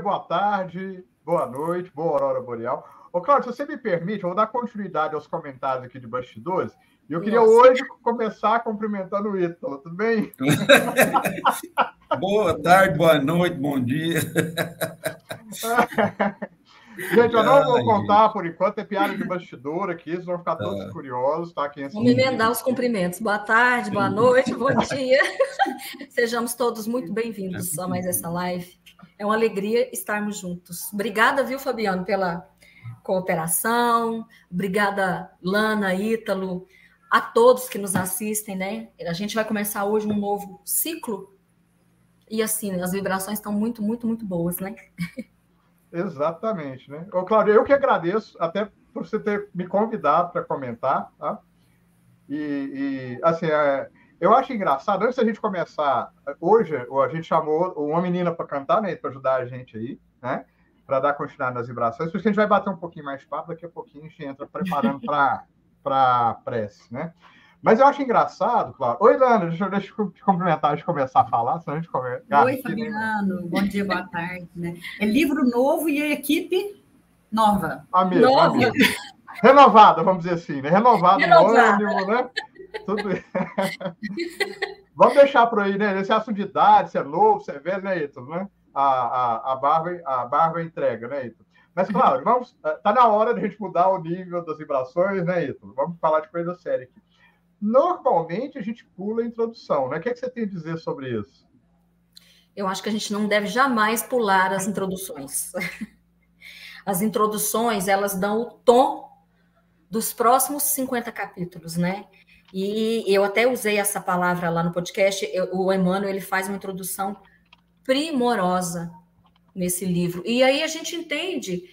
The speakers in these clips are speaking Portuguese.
boa tarde, boa noite, boa aurora boreal. Ô, Cláudio, se você me permite, eu vou dar continuidade aos comentários aqui de bastidores. E eu queria Nossa. hoje começar cumprimentando o Ítalo, tudo bem? boa tarde, boa noite, bom dia. Gente, eu não vou contar por enquanto, é piada de bastidor aqui, vocês vão ficar todos ah. curiosos, tá? Quem Vamos emendar os cumprimentos. Boa tarde, boa noite, bom dia. Sejamos todos muito bem-vindos a mais essa live. É uma alegria estarmos juntos. Obrigada, viu, Fabiano, pela cooperação. Obrigada, Lana, Ítalo, a todos que nos assistem, né? A gente vai começar hoje um novo ciclo. E assim, as vibrações estão muito, muito, muito boas, né? Exatamente, né? Ô, Cláudio, eu que agradeço até por você ter me convidado para comentar, tá? E, e assim, é, eu acho engraçado, antes da gente começar, hoje a gente chamou uma menina para cantar, né, para ajudar a gente aí, né, para dar continuidade nas vibrações, por isso que a gente vai bater um pouquinho mais de papo, daqui a pouquinho a gente entra preparando para a prece, né? Mas eu acho engraçado, claro. Oi, Lana, deixa, deixa eu te cumprimentar antes de começar a falar, senão a gente começa. Oi, Fabiano, bom dia, boa tarde. Né? É livro novo e a equipe nova. A mesma, nova. A mesma. Renovada, vamos dizer assim, né? Renovada, Renovada. ânimo, né? Tudo Vamos deixar por aí, né? Esse assunto de idade, se é novo, se é velho, né, Ito? Né? A, a, a, barba, a barba entrega, né, Ito? Mas, claro, vamos, eh, tá na hora de a gente mudar o nível das vibrações, né, Ito? Vamos falar de coisa séria aqui. Normalmente a gente pula a introdução, né? O que, é que você tem a dizer sobre isso? Eu acho que a gente não deve jamais pular as introduções. As introduções, elas dão o tom dos próximos 50 capítulos, né? E eu até usei essa palavra lá no podcast. Eu, o Emmanuel ele faz uma introdução primorosa nesse livro. E aí a gente entende,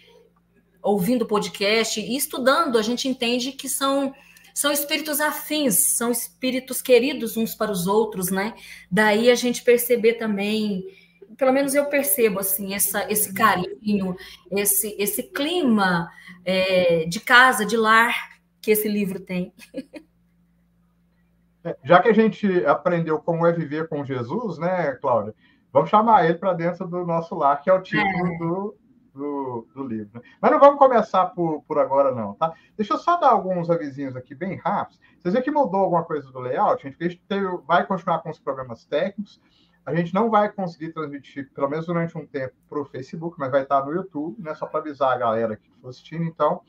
ouvindo o podcast e estudando, a gente entende que são são espíritos afins, são espíritos queridos uns para os outros, né? Daí a gente perceber também, pelo menos eu percebo assim, essa, esse carinho, esse, esse clima é, de casa, de lar que esse livro tem. É, já que a gente aprendeu como é viver com Jesus, né, Cláudia? Vamos chamar ele para dentro do nosso lar, que é o título é. Do, do, do, livro. Mas não vamos começar por, por agora, não, tá? Deixa eu só dar alguns avisinhos aqui bem rápidos. Vocês viram que mudou alguma coisa do layout? A gente, a gente teve, vai continuar com os programas técnicos. A gente não vai conseguir transmitir, pelo menos durante um tempo, para o Facebook, mas vai estar no YouTube, né? Só para avisar a galera que está assistindo. Então,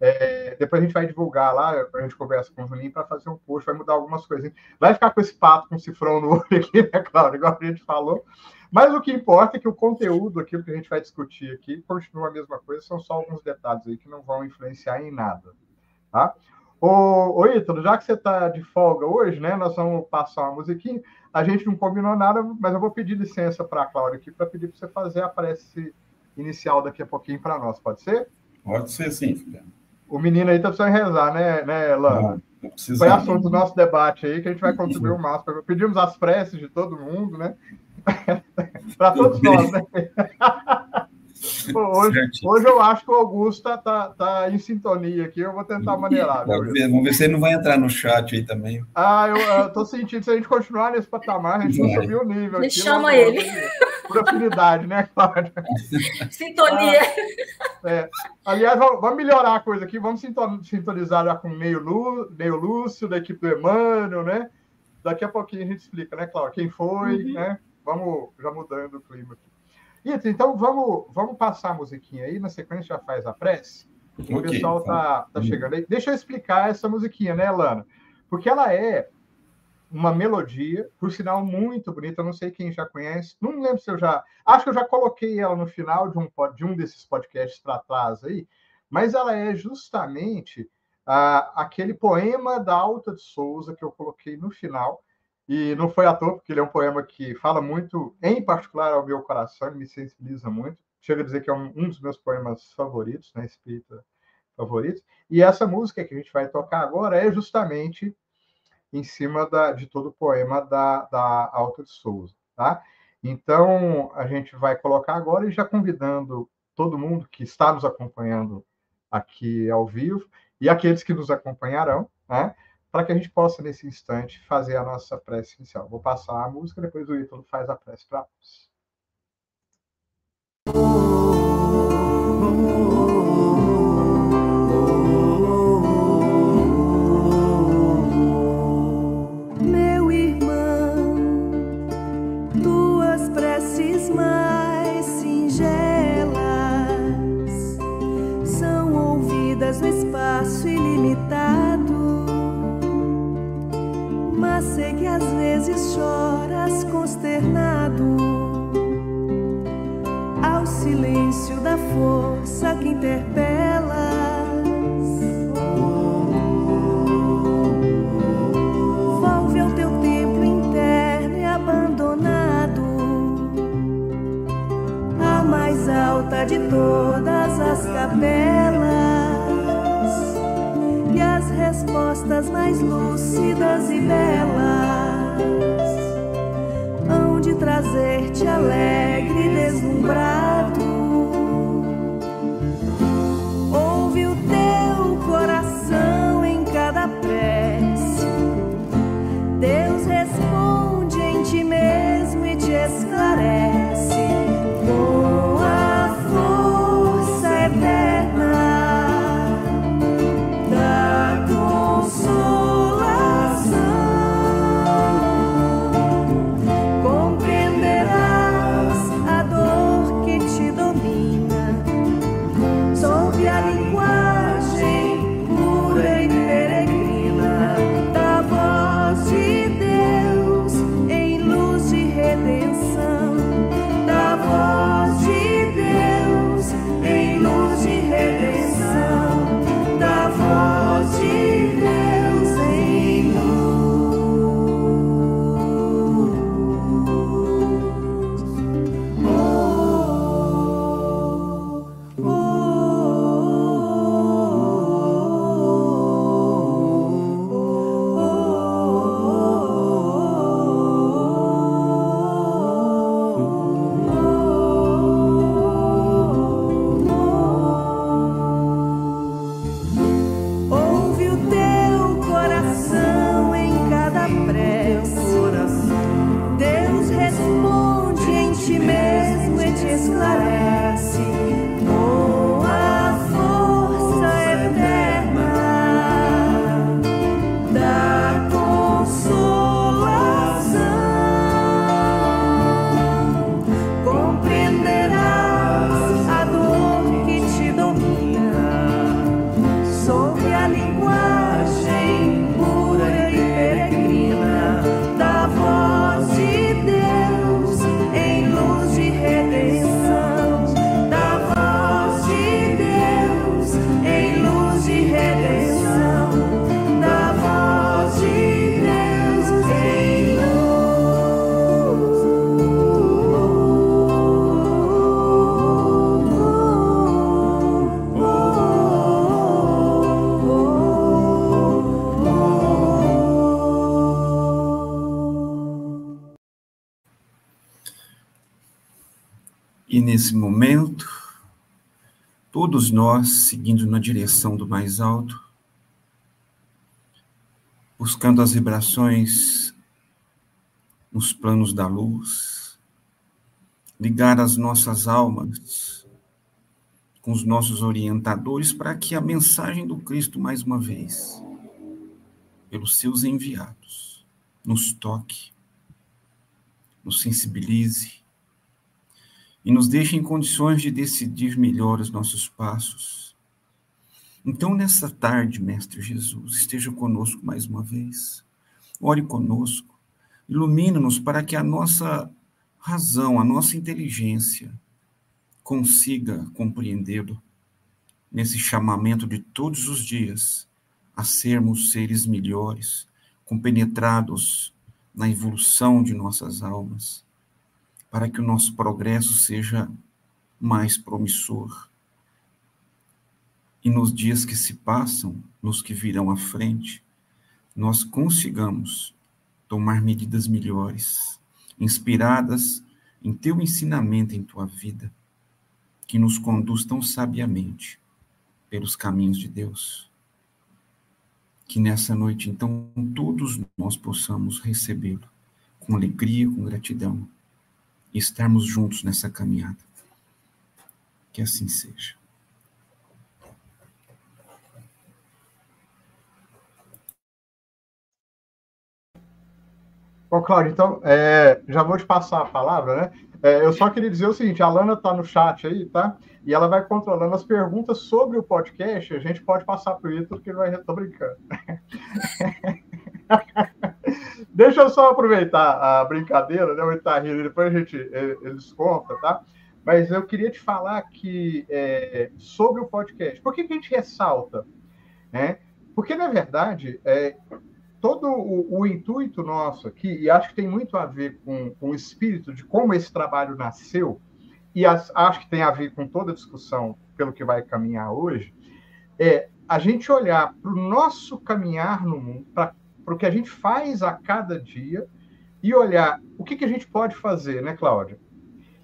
é, depois a gente vai divulgar lá, a gente conversa com o Juninho para fazer um post, vai mudar algumas coisas. Vai ficar com esse pato com cifrão no olho aqui, né, claro, igual a gente falou. Mas o que importa é que o conteúdo, aquilo que a gente vai discutir aqui, continua a mesma coisa, são só alguns detalhes aí que não vão influenciar em nada. Tá? Ô, ô Ítalo, já que você está de folga hoje, né? Nós vamos passar uma musiquinha. A gente não combinou nada, mas eu vou pedir licença para a Cláudia aqui para pedir para você fazer a prece inicial daqui a pouquinho para nós, pode ser? Pode ser sim, Fabiano. O menino aí tá precisando rezar, né, né Lana? Não, Foi assunto do nosso debate aí que a gente vai contribuir o máximo. Pedimos as preces de todo mundo, né? para todos nós, né? hoje, hoje eu acho que o Augusto tá, tá, tá em sintonia aqui, eu vou tentar maneirar. Vamos ver, vamos ver se ele não vai entrar no chat aí também. Ah, eu, eu tô sentindo, se a gente continuar nesse patamar, a gente vai subir o nível. Me chama ele. Por afinidade, né, Cláudia? Sintonia. Ah, é. Aliás, vamos melhorar a coisa aqui, vamos sintonizar já com o meio, Lu, meio Lúcio, da equipe do Emmanuel, né? Daqui a pouquinho a gente explica, né, Cláudia? Quem foi, uhum. né? Vamos já mudando o clima aqui. Então, vamos, vamos passar a musiquinha aí, na sequência já faz a prece. Okay, o pessoal tá, tá chegando aí. Deixa eu explicar essa musiquinha, né, Lana? Porque ela é uma melodia, por sinal muito bonita, não sei quem já conhece, não lembro se eu já. Acho que eu já coloquei ela no final de um, de um desses podcasts para trás aí, mas ela é justamente uh, aquele poema da Alta de Souza que eu coloquei no final, e não foi à toa, porque ele é um poema que fala muito, em particular, ao meu coração, me sensibiliza muito. Chega a dizer que é um, um dos meus poemas favoritos, né, espírita favoritos. E essa música que a gente vai tocar agora é justamente em cima da, de todo o poema da, da de Souza, tá? Então, a gente vai colocar agora e já convidando todo mundo que está nos acompanhando aqui ao vivo e aqueles que nos acompanharão, né? para que a gente possa, nesse instante, fazer a nossa prece inicial. Vou passar a música, depois o Ítalo faz a prece para nós. Alta de todas as capelas e as respostas mais lúcidas e belas hão de trazer-te alegre e deslumbrado. Nesse momento, todos nós seguindo na direção do mais alto, buscando as vibrações nos planos da luz, ligar as nossas almas com os nossos orientadores para que a mensagem do Cristo, mais uma vez, pelos seus enviados, nos toque, nos sensibilize e nos deixe em condições de decidir melhor os nossos passos. Então, nessa tarde, Mestre Jesus, esteja conosco mais uma vez. Ore conosco, ilumina-nos para que a nossa razão, a nossa inteligência consiga compreendê-lo nesse chamamento de todos os dias a sermos seres melhores, compenetrados na evolução de nossas almas, para que o nosso progresso seja mais promissor. E nos dias que se passam, nos que virão à frente, nós consigamos tomar medidas melhores, inspiradas em teu ensinamento em tua vida, que nos conduz tão sabiamente pelos caminhos de Deus. Que nessa noite, então, todos nós possamos recebê-lo com alegria, com gratidão e estarmos juntos nessa caminhada. Que assim seja. Bom, Cláudio, então, é, já vou te passar a palavra, né? É, eu só queria dizer o seguinte: a Lana está no chat aí, tá? E ela vai controlando as perguntas sobre o podcast. A gente pode passar para o Ítalo, que ele vai. Tô brincando. Deixa eu só aproveitar a brincadeira, né? O depois a gente eles conta, tá? Mas eu queria te falar que é, sobre o podcast. Por que, que a gente ressalta? Né? Porque, na verdade, é, todo o, o, intuito nosso aqui, e acho que tem muito a ver com, com o espírito de como esse trabalho nasceu, e as, acho que tem a ver com toda a discussão pelo que vai caminhar hoje, é a gente olhar para o nosso caminhar no mundo, para o que a gente faz a cada dia, e olhar o que, que a gente pode fazer, né, Cláudia?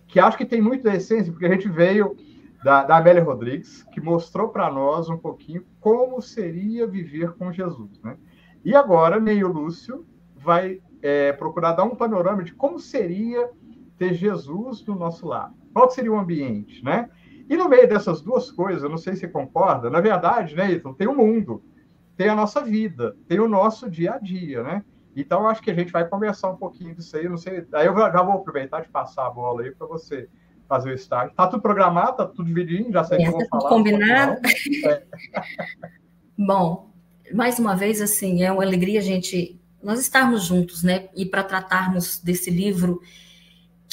Que acho que tem muito da essência, porque a gente veio da, da Amélia Rodrigues, que mostrou para nós um pouquinho como seria viver com Jesus, né? E agora, Neil Lúcio vai é, procurar dar um panorama de como seria ter Jesus do nosso lado. Qual seria o ambiente, né? E no meio dessas duas coisas, eu não sei se concorda, na verdade, né, Ethan, tem o mundo, tem a nossa vida, tem o nosso dia a dia, né? Então, acho que a gente vai conversar um pouquinho disso aí, não sei. Aí eu já vou aproveitar de passar a bola aí para você fazer o start. Tá tudo programado, tá tudo dividinho, já sei é, que eu vou tá falar. Combinado. É. Bom, mais uma vez, assim, é uma alegria a gente, nós estarmos juntos, né? E para tratarmos desse livro,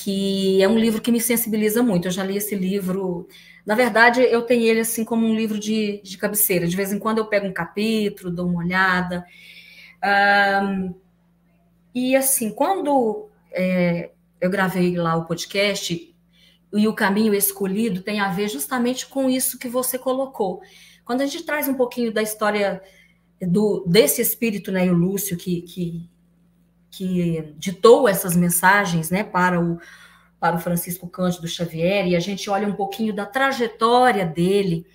que é um livro que me sensibiliza muito. Eu já li esse livro. Na verdade, eu tenho ele assim como um livro de, de cabeceira. De vez em quando eu pego um capítulo, dou uma olhada. Um, e assim, quando é, eu gravei lá o podcast, e o caminho escolhido tem a ver justamente com isso que você colocou. Quando a gente traz um pouquinho da história do, desse espírito, né, o Lúcio, que, que, que ditou essas mensagens né, para, o, para o Francisco Cândido Xavier, e a gente olha um pouquinho da trajetória dele,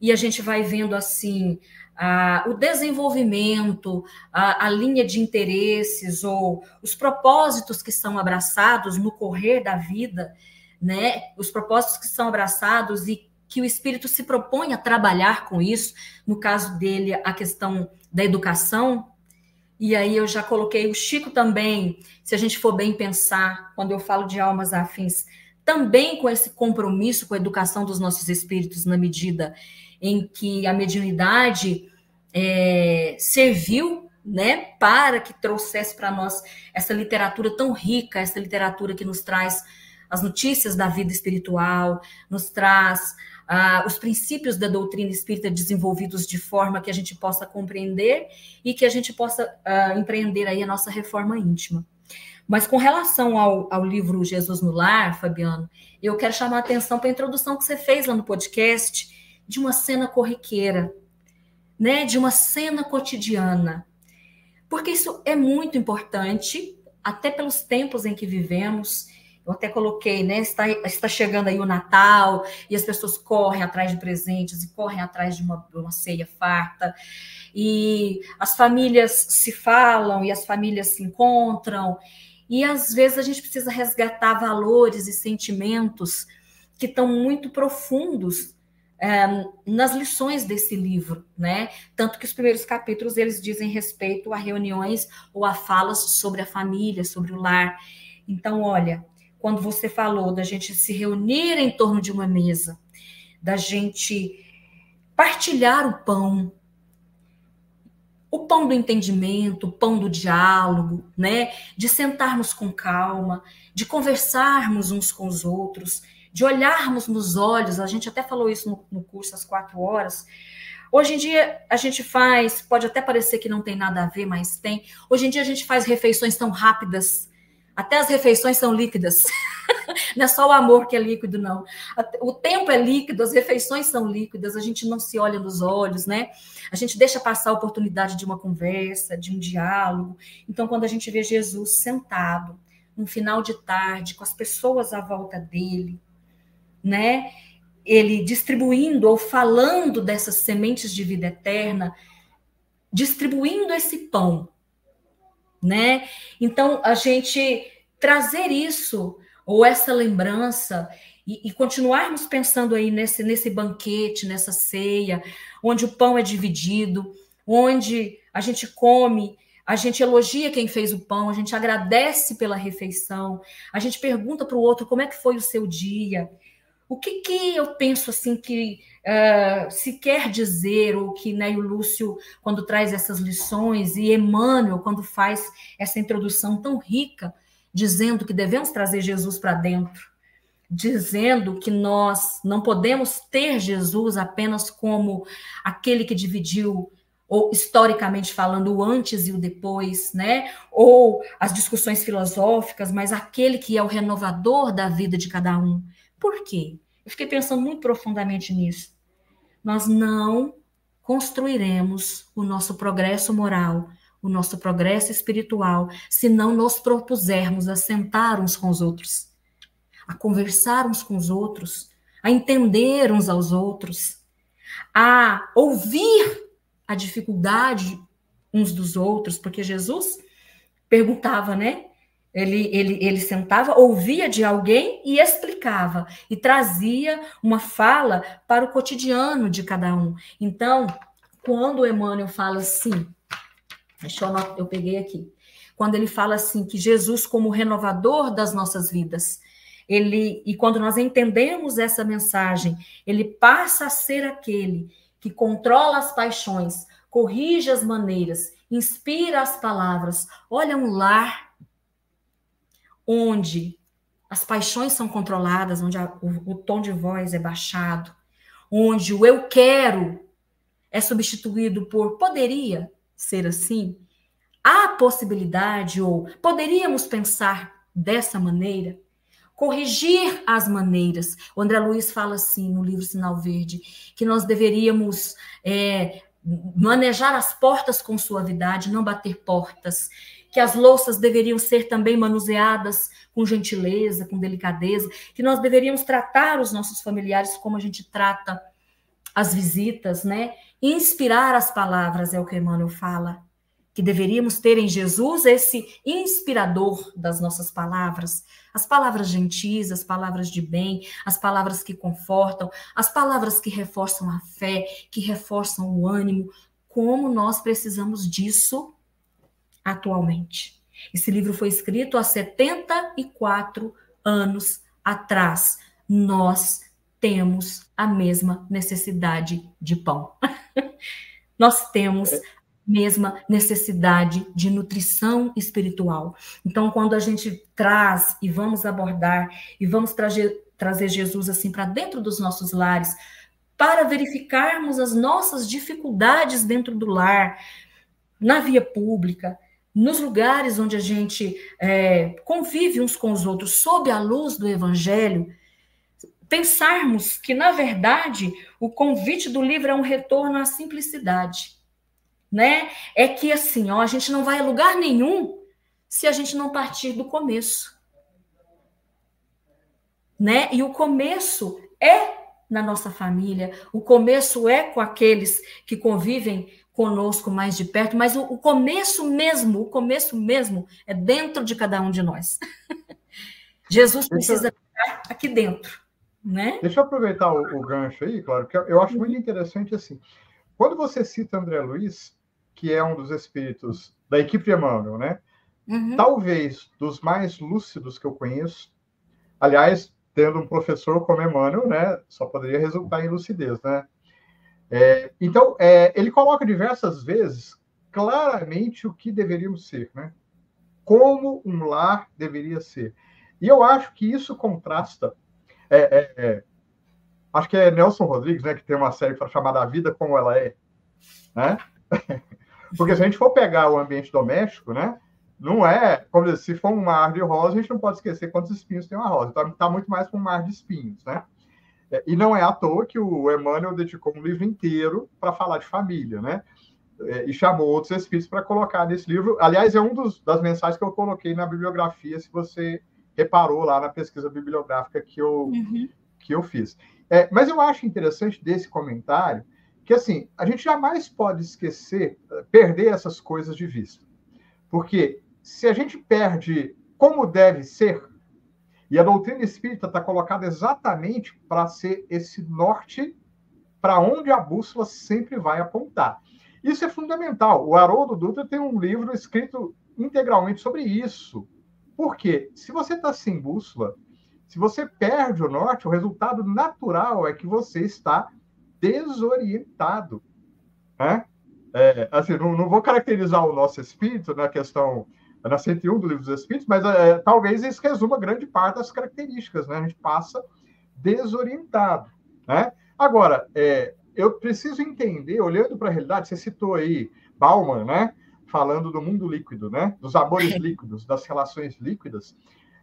e a gente vai vendo assim a, o desenvolvimento, a, a, linha de interesses ou os propósitos que são abraçados no correr da vida, né? Os propósitos que são abraçados e que o espírito se propõe a trabalhar com isso, no caso dele, a questão da educação. E aí eu já coloquei o Chico também, se a gente for bem pensar, quando eu falo de almas afins, também com esse compromisso com a educação dos nossos espíritos, na medida em que a mediunidade é, serviu né, para que trouxesse para nós essa literatura tão rica, essa literatura que nos traz as notícias da vida espiritual, nos traz ah, os princípios da doutrina espírita desenvolvidos de forma que a gente possa compreender e que a gente possa ah, empreender aí a nossa reforma íntima. Mas com relação ao, ao livro Jesus no Lar, Fabiano, eu quero chamar a atenção para a introdução que você fez lá no podcast de uma cena corriqueira, né, de uma cena cotidiana. Porque isso é muito importante, até pelos tempos em que vivemos, eu até coloquei, né? Está, está chegando aí o Natal e as pessoas correm atrás de presentes e correm atrás de uma, uma ceia farta. E as famílias se falam e as famílias se encontram. E às vezes a gente precisa resgatar valores e sentimentos que estão muito profundos é, nas lições desse livro, né? Tanto que os primeiros capítulos eles dizem respeito a reuniões ou a falas sobre a família, sobre o lar. Então, olha, quando você falou da gente se reunir em torno de uma mesa, da gente partilhar o pão, o pão do entendimento, o pão do diálogo, né? De sentarmos com calma, de conversarmos uns com os outros, de olharmos nos olhos. A gente até falou isso no, no curso às quatro horas. Hoje em dia a gente faz, pode até parecer que não tem nada a ver, mas tem. Hoje em dia a gente faz refeições tão rápidas até as refeições são líquidas. não é só o amor que é líquido, não. O tempo é líquido, as refeições são líquidas, a gente não se olha nos olhos, né? A gente deixa passar a oportunidade de uma conversa, de um diálogo. Então, quando a gente vê Jesus sentado, no final de tarde, com as pessoas à volta dele, né? Ele distribuindo ou falando dessas sementes de vida eterna, distribuindo esse pão né? Então, a gente trazer isso, ou essa lembrança, e, e, continuarmos pensando aí nesse, nesse banquete, nessa ceia, onde o pão é dividido, onde a gente come a gente elogia quem fez o pão, a gente agradece pela refeição, a gente pergunta para o outro como é que foi o seu dia. O que, que eu penso assim que uh, se quer dizer, ou que né, o Lúcio, quando traz essas lições, e Emmanuel, quando faz essa introdução tão rica, dizendo que devemos trazer Jesus para dentro, dizendo que nós não podemos ter Jesus apenas como aquele que dividiu ou historicamente falando, o antes e o depois, né? Ou as discussões filosóficas, mas aquele que é o renovador da vida de cada um. Por quê? Eu fiquei pensando muito profundamente nisso. Nós não construiremos o nosso progresso moral, o nosso progresso espiritual, se não nos propusermos a sentar uns com os outros, a conversar uns com os outros, a entender uns aos outros, a ouvir a dificuldade uns dos outros, porque Jesus perguntava, né? Ele, ele, ele sentava, ouvia de alguém e explicava, e trazia uma fala para o cotidiano de cada um. Então, quando Emmanuel fala assim, deixa eu, eu peguei aqui, quando ele fala assim, que Jesus, como renovador das nossas vidas, ele, e quando nós entendemos essa mensagem, ele passa a ser aquele que controla as paixões, corrige as maneiras, inspira as palavras. Olha um lar onde as paixões são controladas, onde a, o, o tom de voz é baixado, onde o eu quero é substituído por poderia ser assim? Há possibilidade ou poderíamos pensar dessa maneira? corrigir as maneiras. O André Luiz fala assim no livro Sinal Verde, que nós deveríamos é, manejar as portas com suavidade, não bater portas, que as louças deveriam ser também manuseadas com gentileza, com delicadeza, que nós deveríamos tratar os nossos familiares como a gente trata as visitas, né? Inspirar as palavras é o que Emmanuel fala que deveríamos ter em Jesus esse inspirador das nossas palavras, as palavras gentis, as palavras de bem, as palavras que confortam, as palavras que reforçam a fé, que reforçam o ânimo, como nós precisamos disso atualmente. Esse livro foi escrito há 74 anos atrás. Nós temos a mesma necessidade de pão. nós temos mesma necessidade de nutrição espiritual. Então, quando a gente traz e vamos abordar e vamos trazer, trazer Jesus assim para dentro dos nossos lares, para verificarmos as nossas dificuldades dentro do lar, na via pública, nos lugares onde a gente é, convive uns com os outros, sob a luz do Evangelho, pensarmos que, na verdade, o convite do livro é um retorno à simplicidade né? É que assim, ó, a gente não vai a lugar nenhum se a gente não partir do começo. Né? E o começo é na nossa família, o começo é com aqueles que convivem conosco mais de perto, mas o, o começo mesmo, o começo mesmo é dentro de cada um de nós. Jesus precisa estar aqui dentro, né? Deixa eu aproveitar o, o gancho aí, claro, que eu acho muito interessante assim. Quando você cita André Luiz, que é um dos espíritos da equipe de Emmanuel, né? Uhum. Talvez dos mais lúcidos que eu conheço. Aliás, tendo um professor como Emmanuel, né? Só poderia resultar em lucidez, né? É, então, é, ele coloca diversas vezes claramente o que deveríamos ser, né? Como um lar deveria ser. E eu acho que isso contrasta. É, é, é acho que é Nelson Rodrigues, né? Que tem uma série chamada A Vida Como Ela É, né? Porque se a gente for pegar o ambiente doméstico, né? Não é, como se for um mar de rosa, a gente não pode esquecer quantos espinhos tem uma rosa. Então, está muito mais para um mar de espinhos, né? É, e não é à toa que o Emmanuel dedicou um livro inteiro para falar de família, né? É, e chamou outros espíritos para colocar nesse livro. Aliás, é um dos, das mensagens que eu coloquei na bibliografia, se você reparou lá na pesquisa bibliográfica que eu, uhum. que eu fiz. É, mas eu acho interessante desse comentário que assim, a gente jamais pode esquecer, perder essas coisas de vista. Porque se a gente perde como deve ser, e a doutrina espírita está colocada exatamente para ser esse norte para onde a bússola sempre vai apontar. Isso é fundamental. O Haroldo Dutra tem um livro escrito integralmente sobre isso. Por quê? Se você está sem bússola, se você perde o norte, o resultado natural é que você está desorientado. Né? É, assim, não, não, vou caracterizar o nosso espírito na questão, na 101 do Livro dos Espíritos, mas é, talvez isso resuma grande parte das características. Né? A gente passa desorientado. Né? Agora, é, eu preciso entender, olhando para a realidade, você citou aí Bauman, né? falando do mundo líquido, né? dos amores líquidos, das relações líquidas.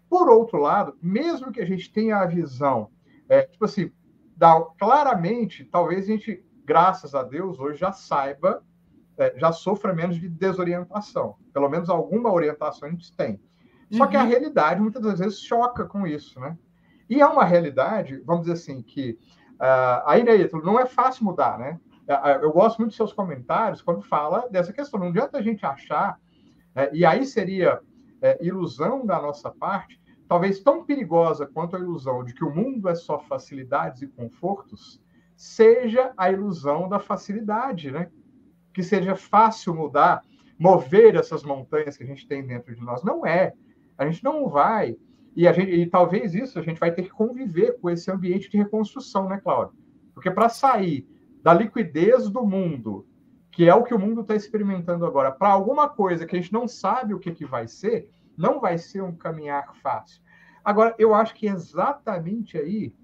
Por outro lado, mesmo que a gente tenha a visão, é, tipo assim, da, claramente, talvez a gente, graças a Deus, hoje já saiba, é, já sofra menos de desorientação. Pelo menos alguma orientação a gente tem. Só uhum. que a uhum. realidade, muitas das vezes, choca com isso, né? E é uma realidade, vamos dizer assim, que uh, aí, né, não é fácil mudar, né? É, eu gosto muito dos seus comentários quando fala dessa questão. Não adianta a gente achar, é, e aí seria é, ilusão da nossa parte, talvez tão perigosa quanto a ilusão de que o mundo é só facilidades e confortos, seja a ilusão da facilidade, né? Que seja fácil mudar, mover essas montanhas que a gente tem dentro de nós. Não é. A gente não vai. E, a gente, e talvez isso a gente vai ter que conviver com esse ambiente de reconstrução, né, Cláudio? Porque para sair da liquidez do mundo, que é o que o mundo está experimentando agora, para alguma coisa que a gente não sabe o que, que vai ser, não vai ser um caminhar fácil. Agora, eu acho que exatamente aí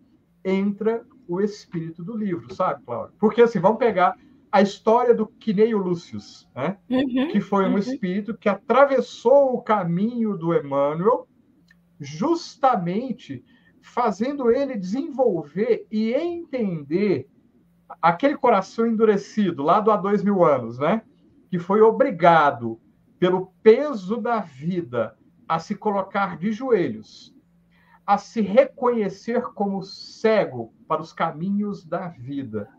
entra o espírito do livro, sabe, Cláudio? Porque assim, vamos pegar a história do Quineio Lúcius, né? Uhum, que foi um uhum. espírito que atravessou o caminho do Emmanuel, justamente fazendo ele desenvolver e entender aquele coração endurecido lá do há dois mil anos, né? Que foi obrigado pelo peso da vida a se colocar de joelhos, a se reconhecer como cego para os caminhos da vida,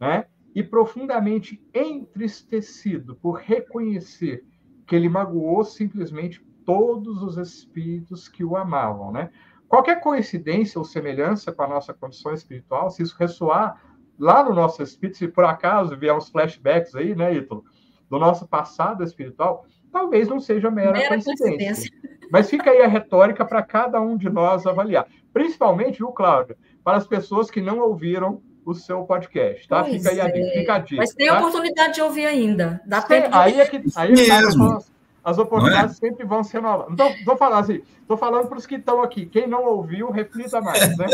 né? E profundamente entristecido por reconhecer que ele magoou simplesmente todos os espíritos que o amavam, né? Qualquer coincidência ou semelhança com a nossa condição espiritual, se isso ressoar lá no nosso espírito, se por acaso vier uns flashbacks aí, né, Ítalo, do nosso passado espiritual, talvez não seja mera, mera coincidência. coincidência. Mas fica aí a retórica para cada um de nós avaliar. Principalmente, viu, Cláudio, para as pessoas que não ouviram o seu podcast, tá? Pois fica aí a, é. fica a dica. Mas tem tá? oportunidade de ouvir ainda. Dá tempo de... Aí é que, aí é que as, as oportunidades é? sempre vão ser novas. Então, estou falando assim, estou falando para os que estão aqui. Quem não ouviu, reflita mais, né?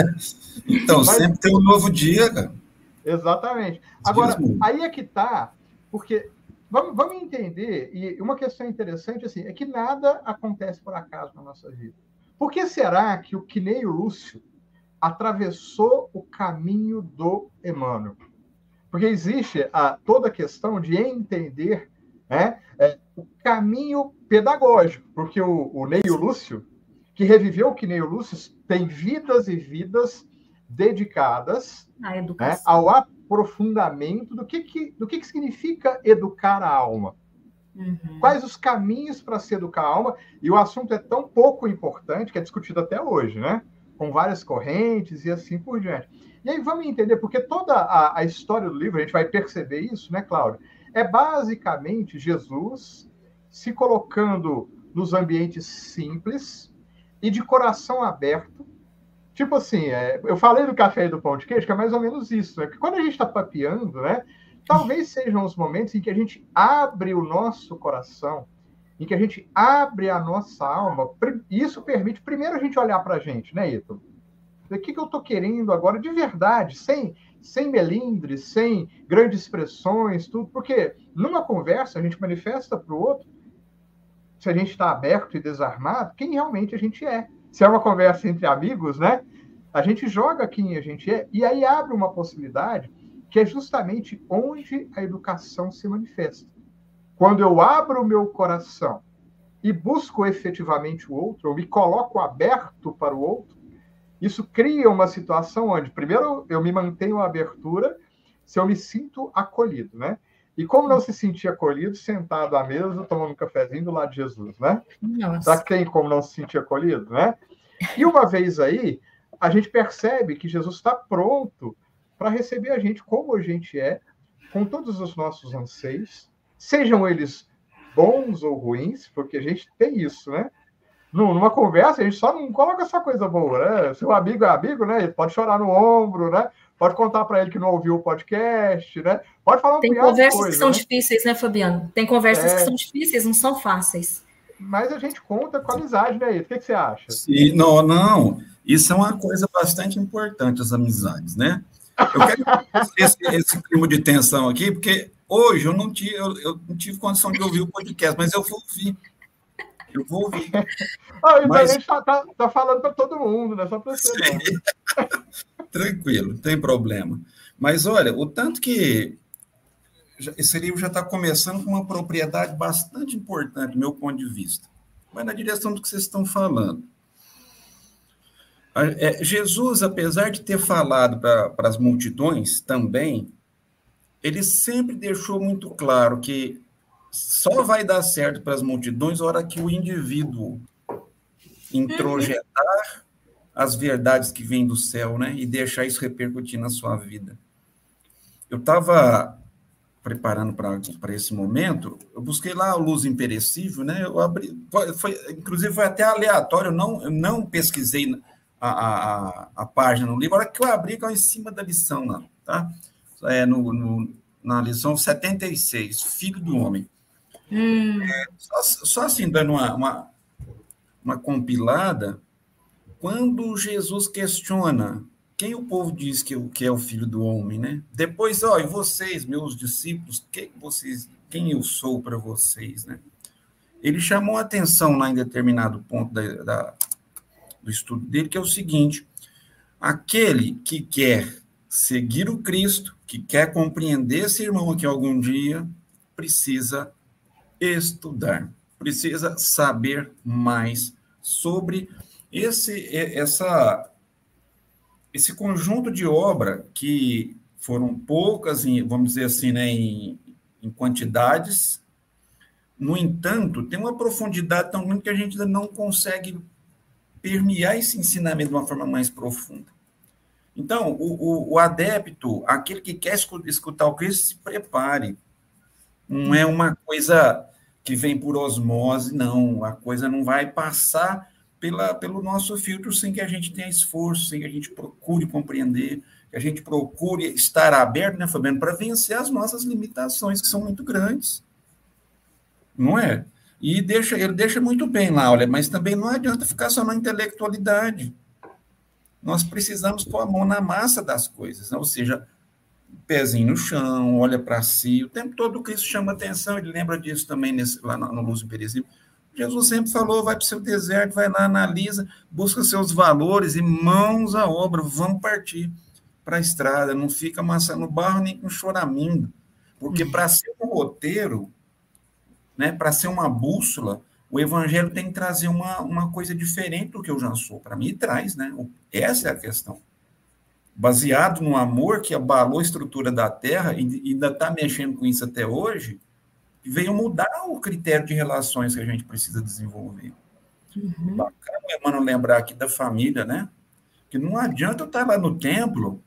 então, Mas, sempre tem um novo dia, cara. Exatamente. Agora, aí é que está, porque vamos, vamos entender, e uma questão interessante assim, é que nada acontece por acaso na nossa vida. Por que será que o Quineio Lúcio atravessou o caminho do Emmanuel? Porque existe a, toda a questão de entender né, é, o caminho pedagógico, porque o, o Neio Lúcio, que reviveu o Quineio Lúcio, tem vidas e vidas dedicadas né, ao aprofundamento do que, que, do que, que significa educar a alma. Uhum. Quais os caminhos para se educar a alma? E o assunto é tão pouco importante que é discutido até hoje, né? Com várias correntes e assim por diante. E aí vamos entender, porque toda a, a história do livro, a gente vai perceber isso, né, Cláudio? É basicamente Jesus se colocando nos ambientes simples e de coração aberto Tipo assim, é, eu falei do café e do pão de queijo, que é mais ou menos isso, né? Porque quando a gente está papeando, né? Talvez sejam os momentos em que a gente abre o nosso coração, em que a gente abre a nossa alma. Isso permite, primeiro, a gente olhar para a gente, né, Ito? O que, que eu estou querendo agora de verdade, sem, sem melindres, sem grandes expressões, tudo. Porque numa conversa a gente manifesta para o outro, se a gente está aberto e desarmado, quem realmente a gente é se é uma conversa entre amigos, né? A gente joga quem a gente é e aí abre uma possibilidade que é justamente onde a educação se manifesta. Quando eu abro o meu coração e busco efetivamente o outro, ou me coloco aberto para o outro, isso cria uma situação onde, primeiro, eu me mantenho a abertura se eu me sinto acolhido, né? E como não se sentir acolhido, sentado à mesa, tomando um cafezinho do lado de Jesus, né? Nossa. Será que tem como não se sentir acolhido, né? E uma vez aí, a gente percebe que Jesus está pronto para receber a gente como a gente é, com todos os nossos anseios, sejam eles bons ou ruins, porque a gente tem isso, né? Numa conversa, a gente só não coloca só coisa boa, né? Seu amigo é amigo, né? Ele pode chorar no ombro, né? Pode contar para ele que não ouviu o podcast, né? Pode falar um Tem conversas que são né? difíceis, né, Fabiano? Tem conversas é... que são difíceis, não são fáceis. Mas a gente conta com a amizade, né? O que, que você acha? Sim, não, não. Isso é uma coisa bastante importante, as amizades, né? Eu quero esse, esse clima de tensão aqui, porque hoje eu não, tive, eu, eu não tive condição de ouvir o podcast, mas eu vou ouvir. Eu vou ouvir. Ah, então Mas... está tá, tá falando para todo mundo, né? Só para você. Tranquilo, não tem problema. Mas olha, o tanto que esse livro já está começando com uma propriedade bastante importante, do meu ponto de vista. Vai na direção do que vocês estão falando. É, Jesus, apesar de ter falado para as multidões também, ele sempre deixou muito claro que só vai dar certo para as multidões a hora que o indivíduo introjetar as verdades que vêm do céu, né? E deixar isso repercutir na sua vida. Eu estava preparando para esse momento, eu busquei lá a luz imperecível, né? Eu abri, foi, foi, inclusive foi até aleatório, eu não, eu não pesquisei a, a, a, página no livro, a hora que eu abri, é em cima da lição, não, tá? É no, no, na lição 76, Filho do Homem. Hum. É, só, só, assim, dando uma, uma, uma compilada, quando Jesus questiona quem o povo diz que, que é o filho do homem, né? Depois, ó, e vocês, meus discípulos, quem vocês, quem eu sou para vocês, né? Ele chamou a atenção lá em determinado ponto da, da, do estudo dele, que é o seguinte: aquele que quer seguir o Cristo, que quer compreender esse irmão aqui algum dia, precisa estudar, precisa saber mais sobre esse essa esse conjunto de obra que foram poucas, vamos dizer assim, né, em, em quantidades, no entanto, tem uma profundidade tão grande que a gente ainda não consegue permear esse ensinamento de uma forma mais profunda. Então, o, o, o adepto, aquele que quer escutar o Cristo, se prepare. Não é uma coisa que vem por osmose, não. A coisa não vai passar pela, pelo nosso filtro sem que a gente tenha esforço, sem que a gente procure compreender, que a gente procure estar aberto, né, Fabiano, para vencer as nossas limitações, que são muito grandes. Não é? E deixa, ele deixa muito bem lá, olha, mas também não adianta ficar só na intelectualidade. Nós precisamos pôr a mão na massa das coisas, né? ou seja, pezinho no chão, olha para si. O tempo todo o Cristo chama atenção, ele lembra disso também nesse, lá no, no Luz Imperecível. Jesus sempre falou: vai para o seu deserto, vai lá, analisa, busca seus valores e mãos à obra, vamos partir para a estrada, não fica amassando barro nem com choramingo. Porque para ser um roteiro, né, para ser uma bússola, o evangelho tem que trazer uma, uma coisa diferente do que eu já sou. Para mim, traz, né? Essa é a questão baseado no amor que abalou a estrutura da Terra e ainda está mexendo com isso até hoje, veio mudar o critério de relações que a gente precisa desenvolver. Uhum. Bacana, mano, lembrar aqui da família, né? Que não adianta eu estar lá no templo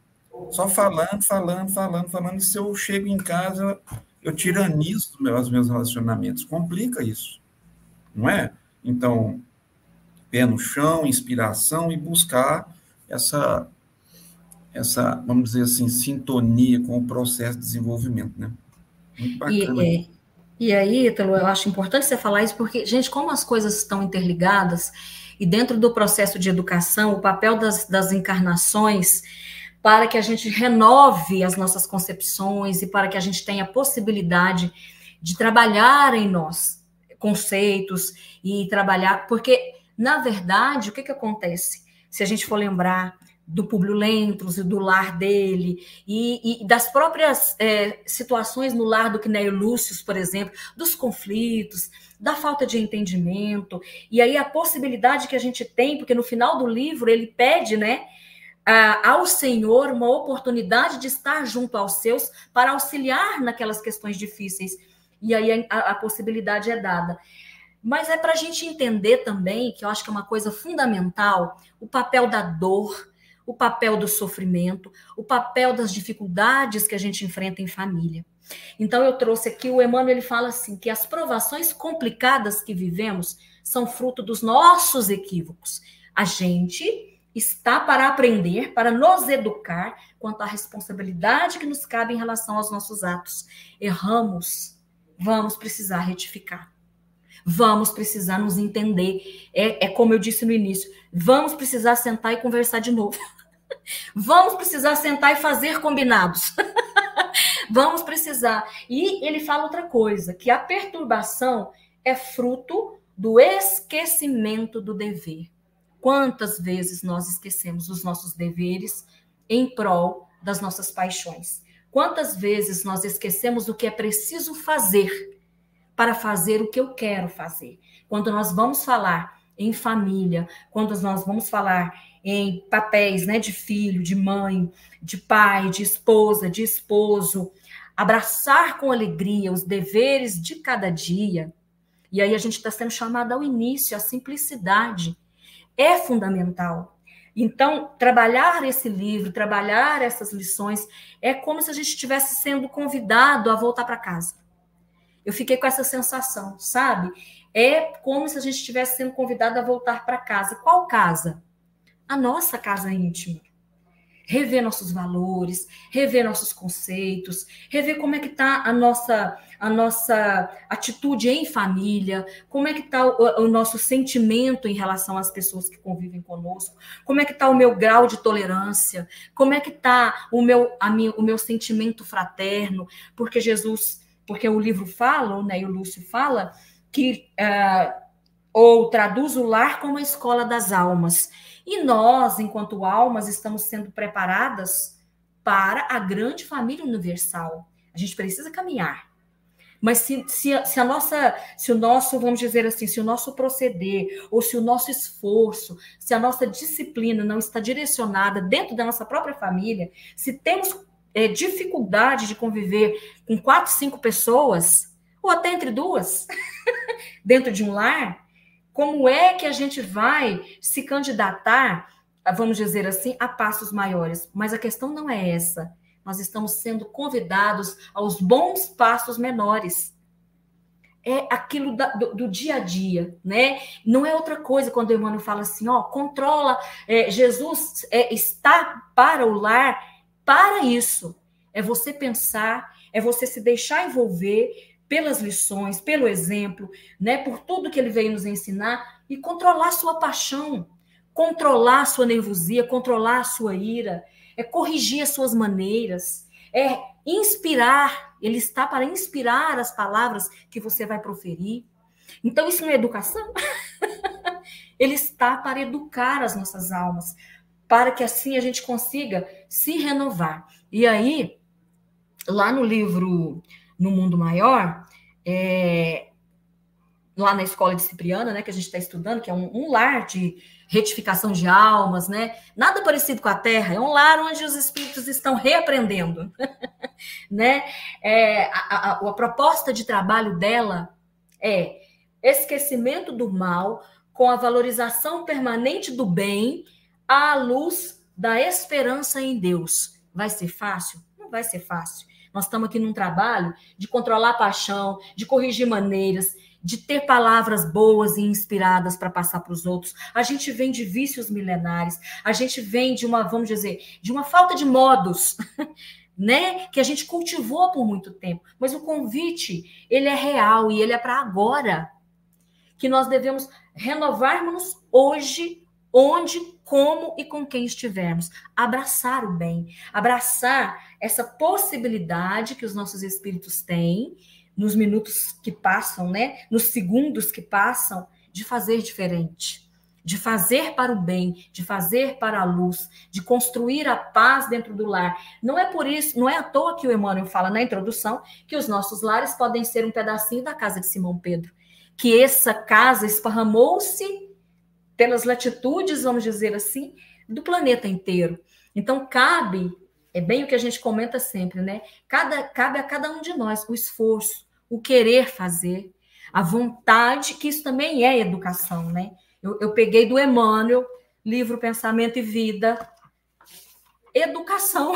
só falando, falando, falando, falando, e se eu chego em casa, eu tiranizo os meus relacionamentos. Complica isso, não é? Então, pé no chão, inspiração e buscar essa essa, vamos dizer assim, sintonia com o processo de desenvolvimento, né? Muito bacana. E, é, e aí, Ítalo, eu acho importante você falar isso, porque, gente, como as coisas estão interligadas, e dentro do processo de educação, o papel das, das encarnações para que a gente renove as nossas concepções e para que a gente tenha a possibilidade de trabalhar em nós conceitos e trabalhar, porque, na verdade, o que, que acontece? Se a gente for lembrar do Publio Lentulus e do lar dele, e, e das próprias é, situações no lar do Cneio Lúcio, por exemplo, dos conflitos, da falta de entendimento, e aí a possibilidade que a gente tem, porque no final do livro ele pede, né, a, ao Senhor uma oportunidade de estar junto aos seus para auxiliar naquelas questões difíceis, e aí a, a possibilidade é dada. Mas é para a gente entender também, que eu acho que é uma coisa fundamental, o papel da dor, o papel do sofrimento, o papel das dificuldades que a gente enfrenta em família. Então eu trouxe aqui o Emmanuel ele fala assim que as provações complicadas que vivemos são fruto dos nossos equívocos. A gente está para aprender, para nos educar quanto à responsabilidade que nos cabe em relação aos nossos atos. Erramos, vamos precisar retificar. Vamos precisar nos entender. É, é como eu disse no início, vamos precisar sentar e conversar de novo. Vamos precisar sentar e fazer combinados. Vamos precisar. E ele fala outra coisa, que a perturbação é fruto do esquecimento do dever. Quantas vezes nós esquecemos os nossos deveres em prol das nossas paixões? Quantas vezes nós esquecemos o que é preciso fazer para fazer o que eu quero fazer? Quando nós vamos falar em família, quando nós vamos falar em papéis, né, de filho, de mãe, de pai, de esposa, de esposo, abraçar com alegria os deveres de cada dia. E aí a gente está sendo chamado ao início, a simplicidade é fundamental. Então, trabalhar esse livro, trabalhar essas lições, é como se a gente estivesse sendo convidado a voltar para casa. Eu fiquei com essa sensação, sabe? É como se a gente estivesse sendo convidado a voltar para casa. Qual casa? a nossa casa íntima. Rever nossos valores, rever nossos conceitos, rever como é que está a nossa, a nossa atitude em família, como é que está o, o, nosso sentimento em relação às pessoas que convivem conosco, como é que está o meu grau de tolerância, como é que está o meu, a minha, o meu sentimento fraterno, porque Jesus, porque o livro fala, né, e o Lúcio fala, que uh, ou traduz o lar como a escola das almas. E nós, enquanto almas, estamos sendo preparadas para a grande família universal. A gente precisa caminhar. Mas se, se, se, a nossa, se o nosso, vamos dizer assim, se o nosso proceder, ou se o nosso esforço, se a nossa disciplina não está direcionada dentro da nossa própria família, se temos é, dificuldade de conviver com quatro, cinco pessoas, ou até entre duas, dentro de um lar, como é que a gente vai se candidatar, vamos dizer assim, a passos maiores? Mas a questão não é essa. Nós estamos sendo convidados aos bons passos menores. É aquilo da, do, do, dia a dia, né? Não é outra coisa quando o Emmanuel fala assim, ó, controla, é, Jesus é, está para o lar para isso. É você pensar, é você se deixar envolver, pelas lições, pelo exemplo, né, por tudo que ele veio nos ensinar e controlar sua paixão, controlar sua nervosia, controlar sua ira, é corrigir as suas maneiras, é inspirar, ele está para inspirar as palavras que você vai proferir. Então isso não é educação? ele está para educar as nossas almas, para que assim a gente consiga se renovar. E aí, lá no livro no mundo maior, é, lá na escola de Cipriana, né, que a gente está estudando, que é um, um, lar de retificação de almas, né? Nada parecido com a Terra, é um lar onde os espíritos estão reaprendendo, né? É, a, a, a proposta de trabalho dela é esquecimento do mal com a valorização permanente do bem à luz da esperança em Deus. Vai ser fácil? Não vai ser fácil. Nós estamos aqui num trabalho de controlar a paixão, de corrigir maneiras, de ter palavras boas e inspiradas para passar para os outros. A gente vem de vícios milenares, a gente vem de uma, vamos dizer, de uma falta de modos, né, que a gente cultivou por muito tempo. Mas o convite, ele é real e ele é para agora. Que nós devemos renovarmos hoje onde, como e com quem estivermos. Abraçar o bem, abraçar essa possibilidade que os nossos espíritos têm nos minutos que passam, né? Nos segundos que passam, de fazer diferente, de fazer para o bem, de fazer para a luz, de construir a paz dentro do lar. Não é por isso, não é à toa que o Emmanuel fala na introdução que os nossos lares podem ser um pedacinho da casa de Simão Pedro, que essa casa esparramou-se pelas latitudes, vamos dizer assim, do planeta inteiro. Então cabe é bem o que a gente comenta sempre, né? Cada, cabe a cada um de nós o esforço, o querer fazer, a vontade, que isso também é educação, né? Eu, eu peguei do Emmanuel, livro Pensamento e Vida, educação.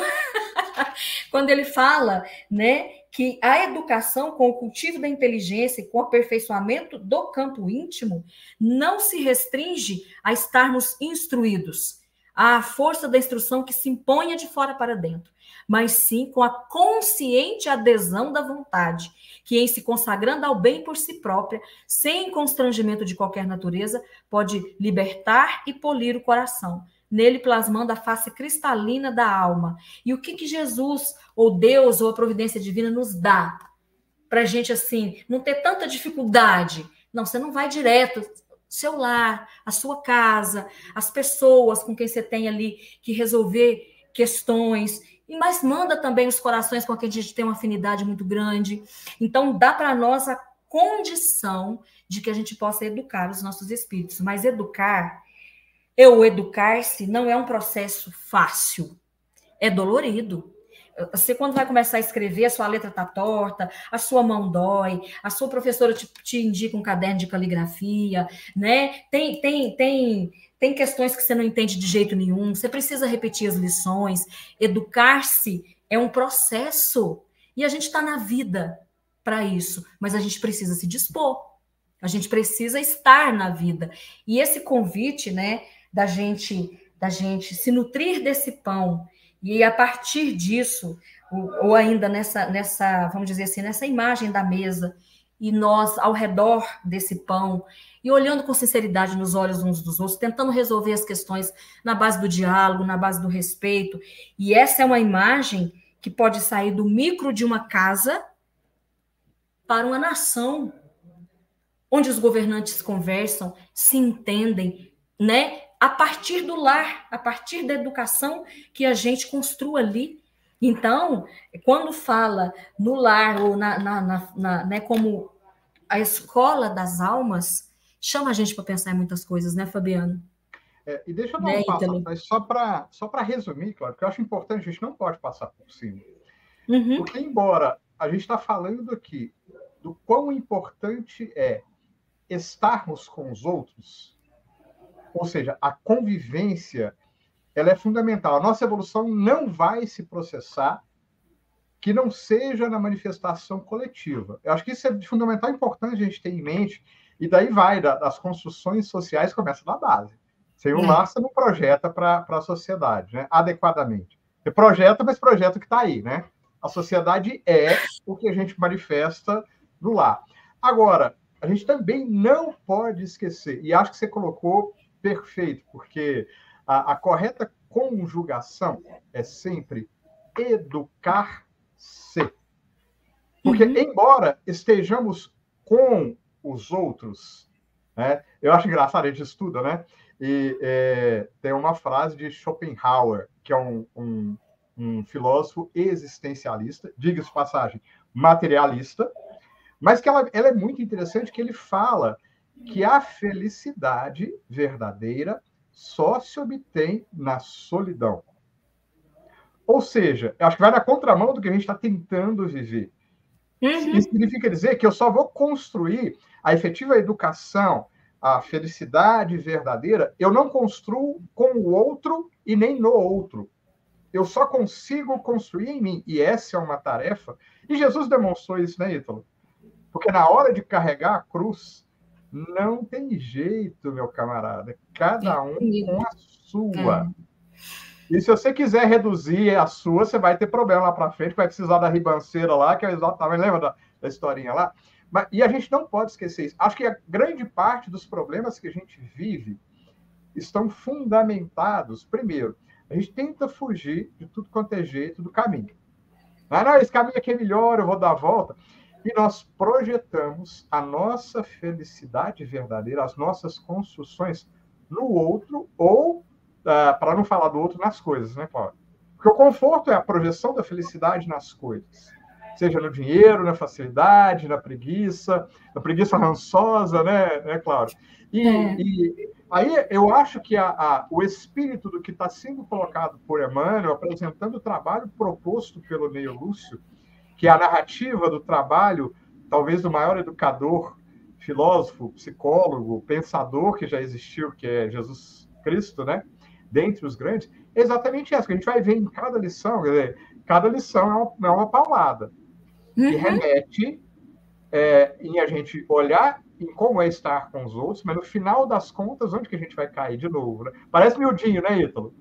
Quando ele fala, né, que a educação com o cultivo da inteligência e com o aperfeiçoamento do campo íntimo não se restringe a estarmos instruídos, à força da instrução que se imponha de fora para dentro, mas sim com a consciente adesão da vontade, que em se consagrando ao bem por si própria, sem constrangimento de qualquer natureza, pode libertar e polir o coração, nele plasmando a face cristalina da alma. E o que, que Jesus, ou Deus, ou a providência divina nos dá? Para gente, assim, não ter tanta dificuldade. Não, você não vai direto. Seu lar, a sua casa, as pessoas com quem você tem ali que resolver questões, mas manda também os corações com quem a gente tem uma afinidade muito grande. Então, dá para nós a condição de que a gente possa educar os nossos espíritos. Mas educar eu educar-se não é um processo fácil, é dolorido. Você, quando vai começar a escrever, a sua letra está torta, a sua mão dói, a sua professora te, te, indica um caderno de caligrafia, né? Tem, tem, tem, tem questões que você não entende de jeito nenhum, você precisa repetir as lições. Educar-se é um processo. E a gente está na vida para isso, mas a gente precisa se dispor. A gente precisa estar na vida. E esse convite, né? Da gente da gente se nutrir desse pão e a partir disso ou, ainda nessa nessa vamos dizer assim nessa imagem da mesa e nós ao redor desse pão e olhando com sinceridade nos olhos uns dos outros, tentando resolver as questões na base do diálogo, na base do respeito. E essa é uma imagem que pode sair do micro de uma casa para uma nação, onde os governantes conversam, se entendem, né? A partir do lar, a partir da educação que a gente construa ali. Então, quando fala no lar ou na, na, na, na né, como a escola das almas, chama a gente para pensar em muitas coisas, né, Fabiano? É, e deixa eu dar né, um passo mas só para só resumir, claro, que eu acho importante, a gente não pode passar por cima. Uhum. Porque, embora a gente está falando aqui do quão importante é estarmos com os outros, ou seja, a convivência ela é fundamental. A nossa evolução não vai se processar que não seja na manifestação coletiva. Eu acho que isso é de fundamental importante a gente ter em mente, e daí vai, das construções sociais começa da base. Sem o é. lar, você não projeta para a sociedade, né? adequadamente. Você projeta, mas projeta o que está aí, né? A sociedade é o que a gente manifesta no lar. Agora, a gente também não pode esquecer, e acho que você colocou perfeito, porque a, a correta conjugação é sempre educar-se. Porque, uhum. embora estejamos com os outros, né, eu acho engraçado, a gente estuda, né? E é, tem uma frase de Schopenhauer, que é um, um, um filósofo existencialista, diga-se passagem, materialista, mas que ela, ela é muito interessante, que ele fala que a felicidade verdadeira só se obtém na solidão. Ou seja, acho que vai na contramão do que a gente está tentando viver. Uhum. Isso significa dizer que eu só vou construir a efetiva educação, a felicidade verdadeira, eu não construo com o outro e nem no outro. Eu só consigo construir em mim. E essa é uma tarefa. E Jesus demonstrou isso, né, Ítalo? Porque na hora de carregar a cruz, não tem jeito, meu camarada. Cada um com a sua. É. E se você quiser reduzir a sua, você vai ter problema lá para frente, vai precisar da ribanceira lá, que é exatamente, lembra da, da historinha lá? Mas, e a gente não pode esquecer isso. Acho que a grande parte dos problemas que a gente vive estão fundamentados, primeiro, a gente tenta fugir de tudo quanto é jeito do caminho. Ah, não, esse caminho aqui é melhor, eu vou dar a volta e nós projetamos a nossa felicidade verdadeira, as nossas construções no outro, ou, uh, para não falar do outro, nas coisas, né, Paulo? Porque o conforto é a projeção da felicidade nas coisas. Seja no dinheiro, na facilidade, na preguiça, na preguiça rançosa, né, né Cláudio? E, é. e aí eu acho que a, a, o espírito do que está sendo colocado por Emmanuel, apresentando o trabalho proposto pelo Neio Lúcio, que é a narrativa do trabalho, talvez do maior educador, filósofo, psicólogo, pensador que já existiu, que é Jesus Cristo, né? Dentre os grandes, exatamente essa, que a gente vai ver em cada lição, quer dizer, cada lição é uma, é uma paulada, que Uhum. remete é, em a gente olhar em como é estar com os outros, mas no final das contas, onde que a gente vai cair de novo? Né? Parece miudinho, né, Ítalo?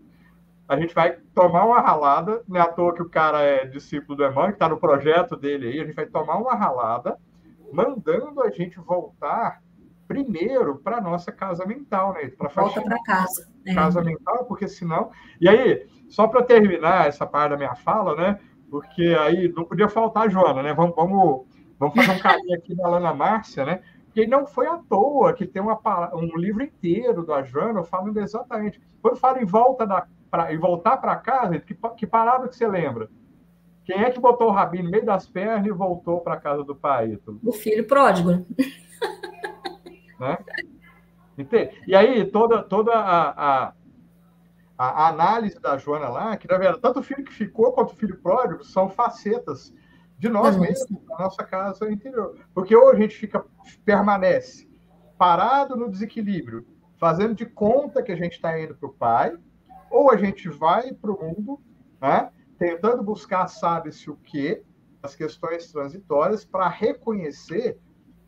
A gente vai tomar uma ralada, não é à toa que o cara é discípulo do Emmanuel, que está no projeto dele aí, a gente vai tomar uma ralada, mandando a gente voltar primeiro para a nossa casa mental, né? Para Volta para casa. É. casa mental, porque senão. E aí, só para terminar essa parte da minha fala, né? Porque aí não podia faltar a Joana, né? Vamos, vamos, vamos fazer um carinho aqui da Lana Márcia, né? Porque não foi à toa que tem uma, um livro inteiro da Joana falando exatamente. Quando fala em volta da pra, em voltar para casa, que, que palavra que você lembra? Quem é que botou o rabinho no meio das pernas e voltou para a casa do pai? Ítalo? O filho pródigo. né? Entende? E aí, toda, toda a, a, a análise da Joana lá, que na verdade, tanto o filho que ficou quanto o filho pródigo são facetas de nós Uhum. mesmos, da nossa casa interior. Porque ou a gente fica, permanece parado no desequilíbrio, fazendo de conta que a gente está indo para o pai, ou a gente vai para o mundo, né? tentando buscar, sabe-se o quê, as questões transitórias, para reconhecer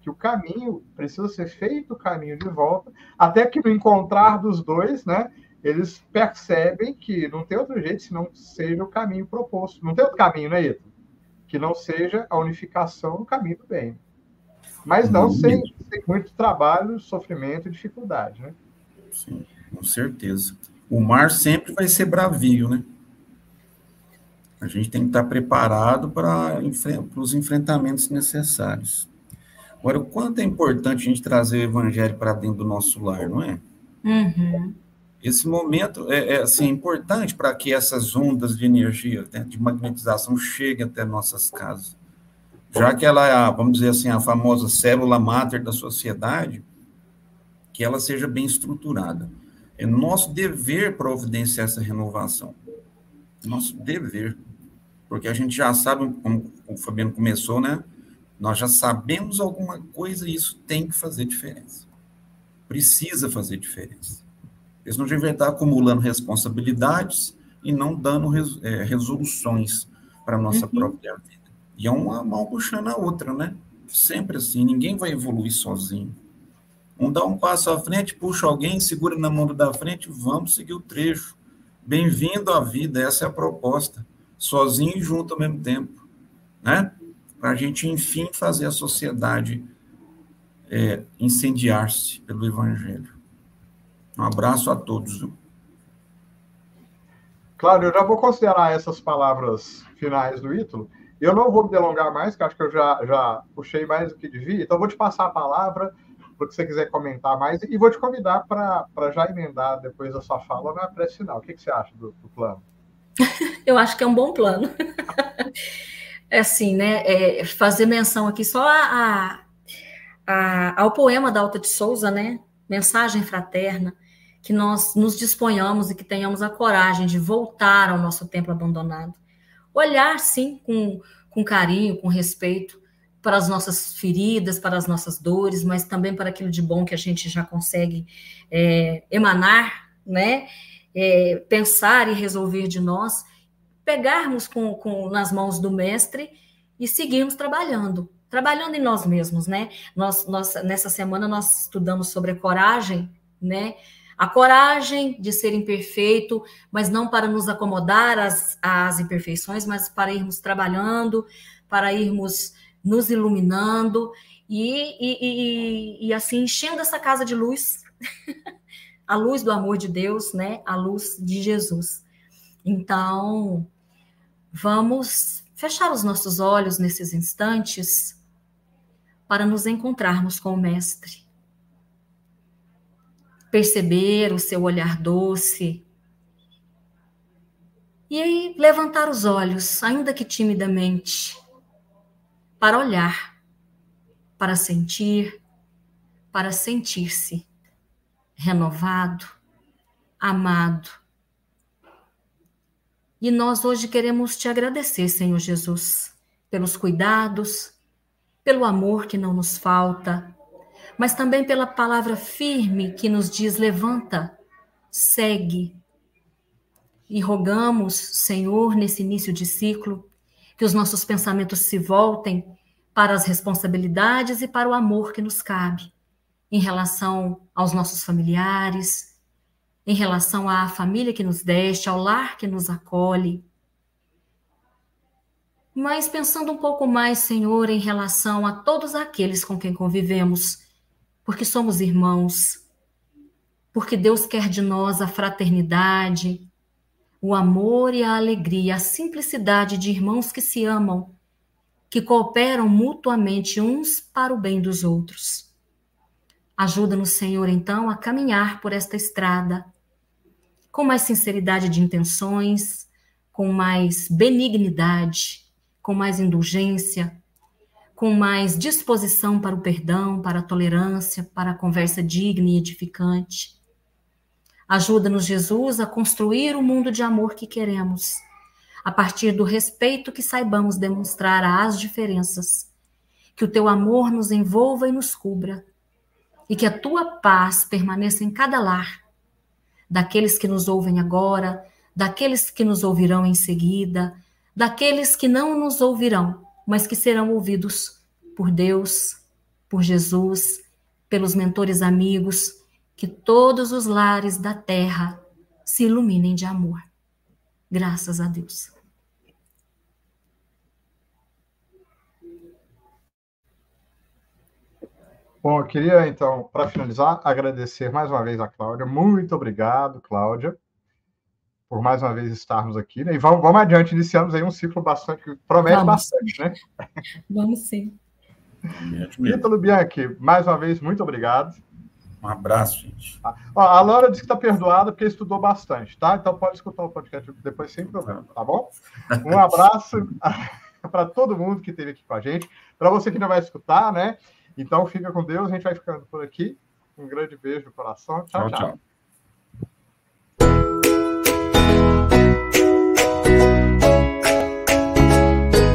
que o caminho precisa ser feito o caminho de volta, até que no encontrar dos dois, né, eles percebem que não tem outro jeito se não seja o caminho proposto. Não tem outro caminho, né, Ito? Que não seja a unificação no caminho do bem. Mas não Hum. sem, sem muito trabalho, sofrimento e dificuldade, né? Sim, com certeza. O mar sempre vai ser bravio, né? A gente tem que estar preparado para os enfrentamentos necessários. Agora, o quanto é importante a gente trazer o evangelho para dentro do nosso lar, não é? Uhum. Esse momento é, é, assim, importante para que essas ondas de energia, né, de magnetização, cheguem até nossas casas. Já que ela é, a, vamos dizer assim, a famosa célula máter da sociedade, que ela seja bem estruturada. É nosso dever providenciar essa renovação. Nosso dever. Porque a gente já sabe, como o Fabiano começou, né? Nós já sabemos alguma coisa e isso tem que fazer diferença. Precisa fazer diferença. Eles não devem estar acumulando responsabilidades e não dando é, resoluções para a nossa Uhum. própria vida. E é uma mão puxando a outra, né? Sempre assim, ninguém vai evoluir sozinho. Um dá um passo à frente, puxa alguém, segura na mão da frente, vamos seguir o trecho. Bem-vindo à vida, essa é a proposta. Sozinho e junto ao mesmo tempo, né? Para a gente, enfim, fazer a sociedade é, incendiar-se pelo Evangelho. Um abraço a todos. Claro, eu já vou considerar essas palavras finais do Ítalo. Eu não vou me delongar mais, que acho que eu já, já puxei mais do que devia. Então, vou te passar a palavra para que você quiser comentar mais e vou te convidar para já emendar depois da sua fala na pré final. O que, que você acha do, do plano? Eu acho que é um bom plano. É assim, né? É fazer menção aqui só a, a, ao poema da Alta de Souza, né? Mensagem fraterna, que nós nos disponhamos e que tenhamos a coragem de voltar ao nosso templo abandonado. Olhar, sim, com, com carinho, com respeito para as nossas feridas, para as nossas dores, mas também para aquilo de bom que a gente já consegue é, emanar, né? É, pensar e resolver de nós pegarmos com, com, nas mãos do mestre e seguirmos trabalhando, trabalhando em nós mesmos, né? Nós, nós, nessa semana nós estudamos sobre a coragem, né? A coragem de ser imperfeito, mas não para nos acomodar às, às imperfeições, mas para irmos trabalhando, para irmos nos iluminando e, e, e, e assim enchendo essa casa de luz, a luz do amor de Deus, né? A luz de Jesus. Então, vamos fechar os nossos olhos nesses instantes para nos encontrarmos com o Mestre. Perceber o seu olhar doce. E aí, levantar os olhos, ainda que timidamente, para olhar, para sentir, para sentir-se renovado, amado e nós hoje queremos te agradecer, Senhor Jesus, pelos cuidados, pelo amor que não nos falta, mas também pela palavra firme que nos diz: levanta, segue. e rogamos, Senhor, nesse início de ciclo, que os nossos pensamentos se voltem para as responsabilidades e para o amor que nos cabe em relação aos nossos familiares, em relação à família que nos deste, ao lar que nos acolhe. Mas pensando um pouco mais, Senhor, em relação a todos aqueles com quem convivemos, porque somos irmãos, porque Deus quer de nós a fraternidade, o amor e a alegria, a simplicidade de irmãos que se amam, que cooperam mutuamente uns para o bem dos outros. Ajuda-nos, Senhor, então, a caminhar por esta estrada com mais sinceridade de intenções, com mais benignidade, com mais indulgência, com mais disposição para o perdão, para a tolerância, para a conversa digna e edificante. Ajuda-nos, Jesus, a construir o mundo de amor que queremos, a partir do respeito que saibamos demonstrar às diferenças. Que o teu amor nos envolva e nos cubra, e que a tua paz permaneça em cada lar, daqueles que nos ouvem agora, daqueles que nos ouvirão em seguida, daqueles que não nos ouvirão, mas que serão ouvidos por Deus, por Jesus, pelos mentores amigos, que todos os lares da terra se iluminem de amor. Graças a Deus. Bom, eu queria, então, para finalizar, agradecer mais uma vez a Cláudia. Muito obrigado, Cláudia, por mais uma vez estarmos aqui. Né? E vamos, vamos adiante, iniciamos aí um ciclo bastante, que promete vamos. bastante, né? Vamos sim. Ítalo Bianchi, mais uma vez, muito obrigado. Um abraço, gente. Ah, a Laura disse que está perdoada porque estudou bastante, tá? Então pode escutar o podcast depois sem problema, tá bom? Um abraço para todo mundo que esteve aqui com a gente. Para você que não vai escutar, né? Então fica com Deus, a gente vai ficando por aqui. Um grande beijo no coração. tchau. tchau. tchau.